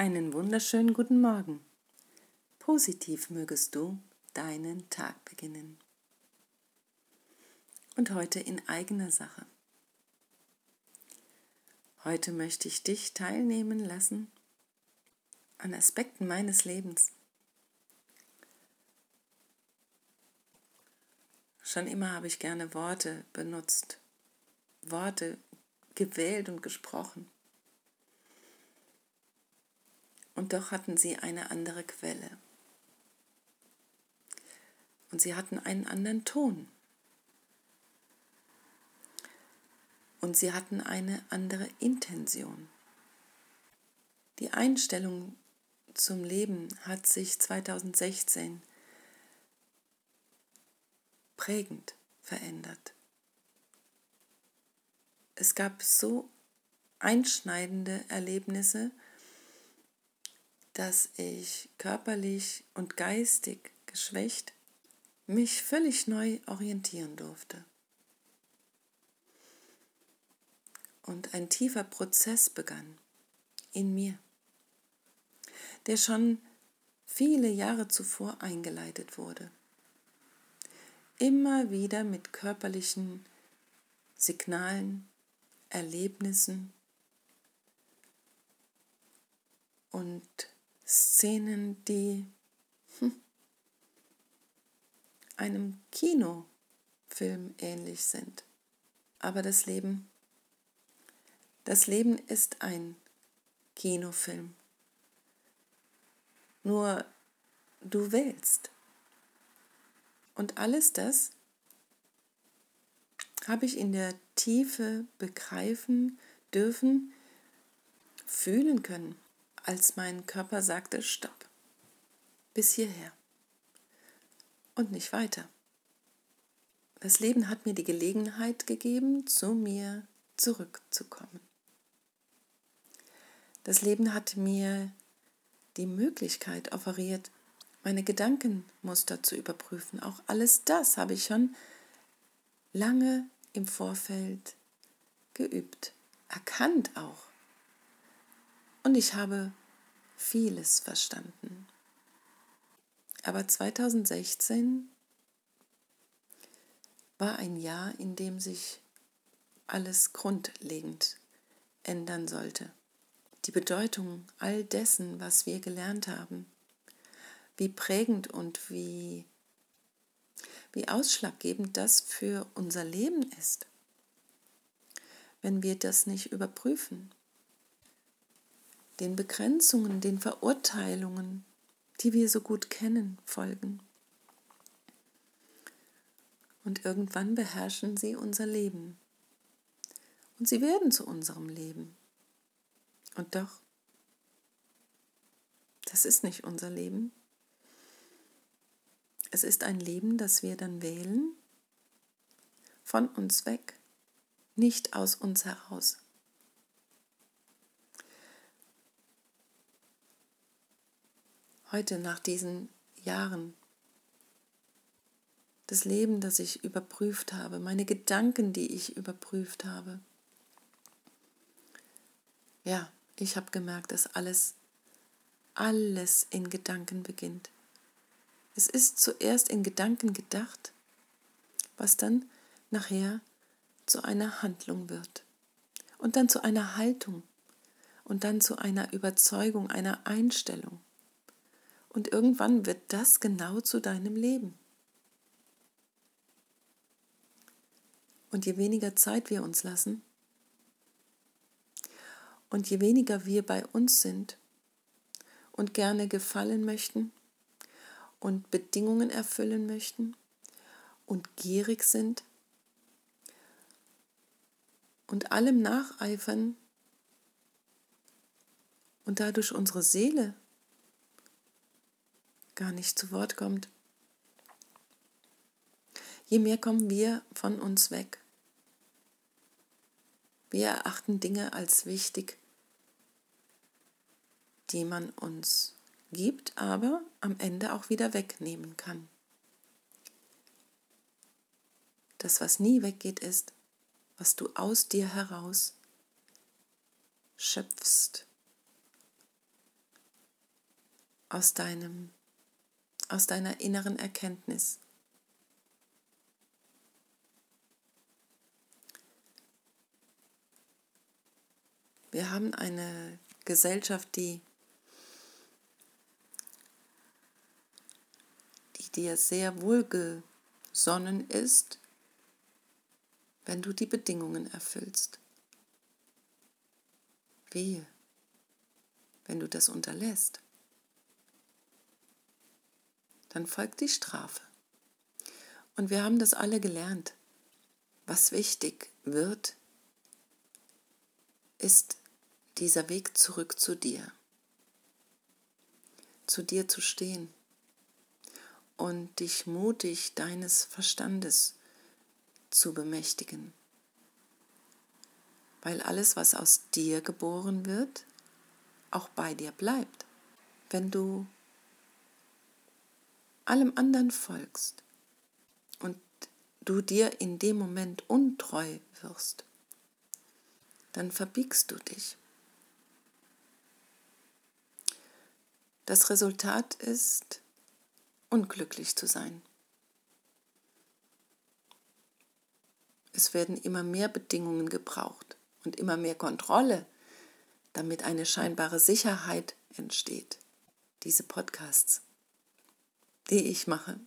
Einen wunderschönen guten Morgen. Positiv mögest du deinen Tag beginnen. Und heute in eigener Sache. Heute möchte ich dich teilnehmen lassen an Aspekten meines Lebens. Schon immer habe ich gerne Worte benutzt, Worte gewählt und gesprochen und doch hatten sie eine andere Quelle. Und sie hatten einen anderen Ton. Und sie hatten eine andere Intention. Die Einstellung zum Leben hat sich 2016 prägend verändert. Es gab so einschneidende Erlebnisse, dass ich körperlich und geistig geschwächt mich völlig neu orientieren durfte. Und ein tiefer Prozess begann in mir, der schon viele Jahre zuvor eingeleitet wurde. Immer wieder mit körperlichen Signalen, Erlebnissen und Szenen, die hm, einem Kinofilm ähnlich sind. Aber das Leben, das Leben ist ein Kinofilm. Nur du wählst. Und alles das habe ich in der Tiefe begreifen dürfen, fühlen können als mein Körper sagte, stopp, bis hierher und nicht weiter. Das Leben hat mir die Gelegenheit gegeben, zu mir zurückzukommen. Das Leben hat mir die Möglichkeit offeriert, meine Gedankenmuster zu überprüfen. Auch alles das habe ich schon lange im Vorfeld geübt, erkannt auch. Und ich habe vieles verstanden. Aber 2016 war ein Jahr, in dem sich alles grundlegend ändern sollte. Die Bedeutung all dessen, was wir gelernt haben, wie prägend und wie, wie ausschlaggebend das für unser Leben ist, wenn wir das nicht überprüfen den Begrenzungen, den Verurteilungen, die wir so gut kennen, folgen. Und irgendwann beherrschen sie unser Leben. Und sie werden zu unserem Leben. Und doch, das ist nicht unser Leben. Es ist ein Leben, das wir dann wählen, von uns weg, nicht aus uns heraus. Heute nach diesen Jahren, das Leben, das ich überprüft habe, meine Gedanken, die ich überprüft habe. Ja, ich habe gemerkt, dass alles, alles in Gedanken beginnt. Es ist zuerst in Gedanken gedacht, was dann nachher zu einer Handlung wird und dann zu einer Haltung und dann zu einer Überzeugung, einer Einstellung. Und irgendwann wird das genau zu deinem Leben. Und je weniger Zeit wir uns lassen und je weniger wir bei uns sind und gerne gefallen möchten und Bedingungen erfüllen möchten und gierig sind und allem nacheifern und dadurch unsere Seele gar nicht zu Wort kommt. Je mehr kommen wir von uns weg. Wir erachten Dinge als wichtig, die man uns gibt, aber am Ende auch wieder wegnehmen kann. Das, was nie weggeht, ist, was du aus dir heraus schöpfst, aus deinem aus deiner inneren Erkenntnis. Wir haben eine Gesellschaft, die, die dir sehr wohlgesonnen ist, wenn du die Bedingungen erfüllst. Wehe, wenn du das unterlässt dann folgt die Strafe. Und wir haben das alle gelernt. Was wichtig wird, ist dieser Weg zurück zu dir. Zu dir zu stehen und dich mutig deines Verstandes zu bemächtigen. Weil alles, was aus dir geboren wird, auch bei dir bleibt. Wenn du allem anderen folgst und du dir in dem Moment untreu wirst, dann verbiegst du dich. Das Resultat ist, unglücklich zu sein. Es werden immer mehr Bedingungen gebraucht und immer mehr Kontrolle, damit eine scheinbare Sicherheit entsteht. Diese Podcasts die ich mache,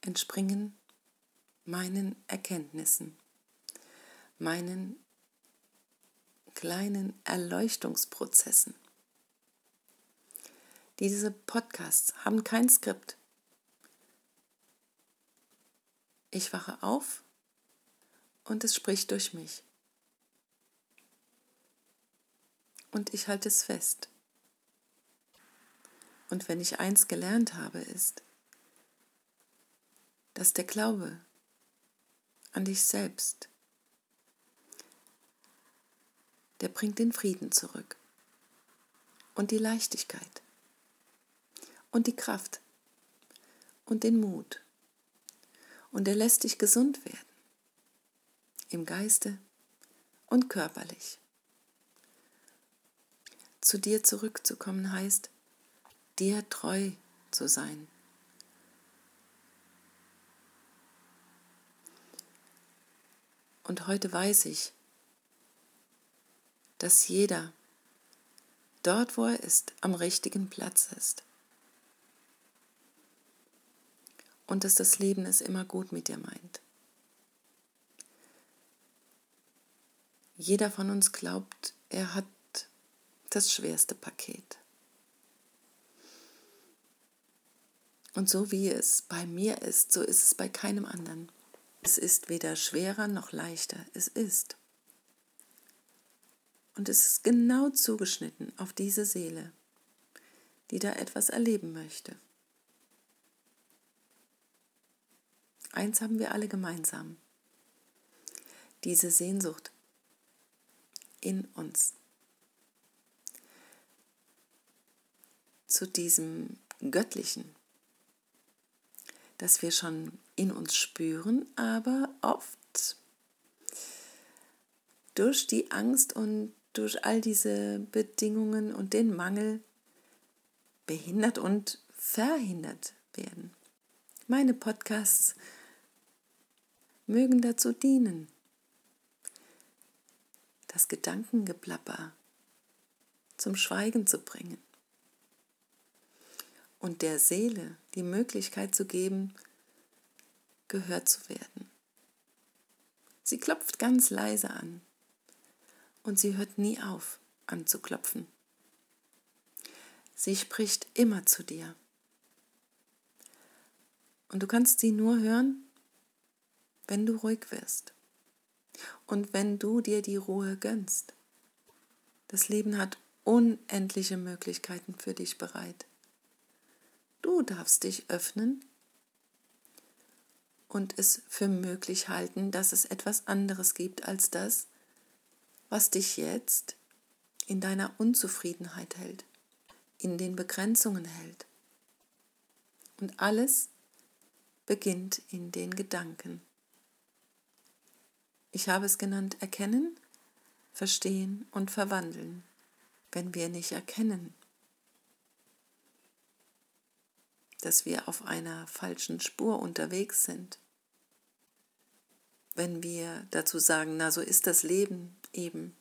entspringen meinen Erkenntnissen, meinen kleinen Erleuchtungsprozessen. Diese Podcasts haben kein Skript. Ich wache auf und es spricht durch mich. Und ich halte es fest. Und wenn ich eins gelernt habe, ist, dass der Glaube an dich selbst, der bringt den Frieden zurück und die Leichtigkeit und die Kraft und den Mut und er lässt dich gesund werden im Geiste und körperlich. Zu dir zurückzukommen heißt, dir treu zu sein. Und heute weiß ich, dass jeder dort, wo er ist, am richtigen Platz ist. Und dass das Leben es immer gut mit dir meint. Jeder von uns glaubt, er hat das schwerste Paket. Und so wie es bei mir ist, so ist es bei keinem anderen. Es ist weder schwerer noch leichter, es ist. Und es ist genau zugeschnitten auf diese Seele, die da etwas erleben möchte. Eins haben wir alle gemeinsam. Diese Sehnsucht in uns. Zu diesem Göttlichen, das wir schon in uns spüren, aber oft durch die Angst und durch all diese Bedingungen und den Mangel behindert und verhindert werden. Meine Podcasts mögen dazu dienen, das Gedankengeplapper zum Schweigen zu bringen und der Seele die Möglichkeit zu geben, gehört zu werden. Sie klopft ganz leise an und sie hört nie auf anzuklopfen. Sie spricht immer zu dir. Und du kannst sie nur hören, wenn du ruhig wirst und wenn du dir die Ruhe gönnst. Das Leben hat unendliche Möglichkeiten für dich bereit. Du darfst dich öffnen und es für möglich halten, dass es etwas anderes gibt als das, was dich jetzt in deiner Unzufriedenheit hält, in den Begrenzungen hält. Und alles beginnt in den Gedanken. Ich habe es genannt erkennen, verstehen und verwandeln. Wenn wir nicht erkennen, dass wir auf einer falschen Spur unterwegs sind. Wenn wir dazu sagen, na so ist das Leben eben,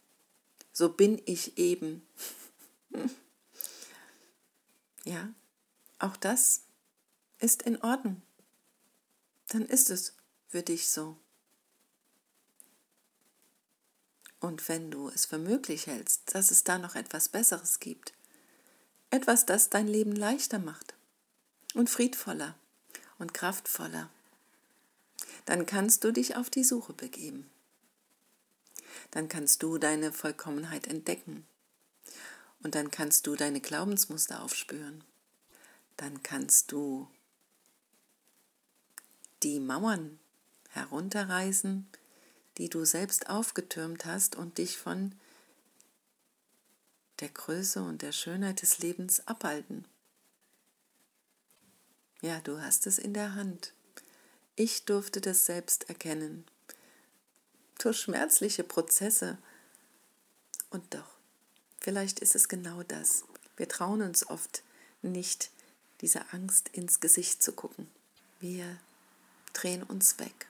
so bin ich eben. ja, auch das ist in Ordnung. Dann ist es für dich so. Und wenn du es für möglich hältst, dass es da noch etwas Besseres gibt, etwas, das dein Leben leichter macht und friedvoller und kraftvoller, dann kannst du dich auf die Suche begeben. Dann kannst du deine Vollkommenheit entdecken. Und dann kannst du deine Glaubensmuster aufspüren. Dann kannst du die Mauern herunterreißen, die du selbst aufgetürmt hast und dich von der Größe und der Schönheit des Lebens abhalten. Ja, du hast es in der Hand. Ich durfte das selbst erkennen. Durch schmerzliche Prozesse. Und doch, vielleicht ist es genau das. Wir trauen uns oft nicht, dieser Angst ins Gesicht zu gucken. Wir drehen uns weg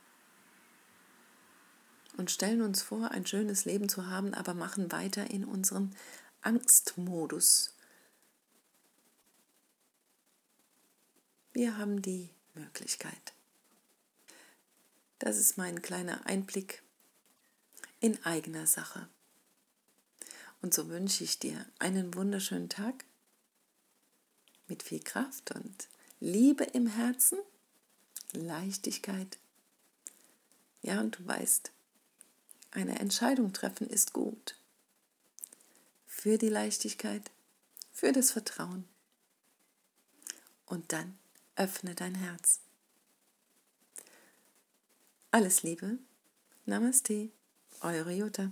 und stellen uns vor, ein schönes Leben zu haben, aber machen weiter in unseren Angstmodus. Wir haben die Möglichkeit. Das ist mein kleiner Einblick in eigener Sache. Und so wünsche ich dir einen wunderschönen Tag mit viel Kraft und Liebe im Herzen, Leichtigkeit. Ja, und du weißt, eine Entscheidung treffen ist gut. Für die Leichtigkeit, für das Vertrauen. Und dann öffne dein Herz. Alles Liebe. Namaste. Eure Jutta.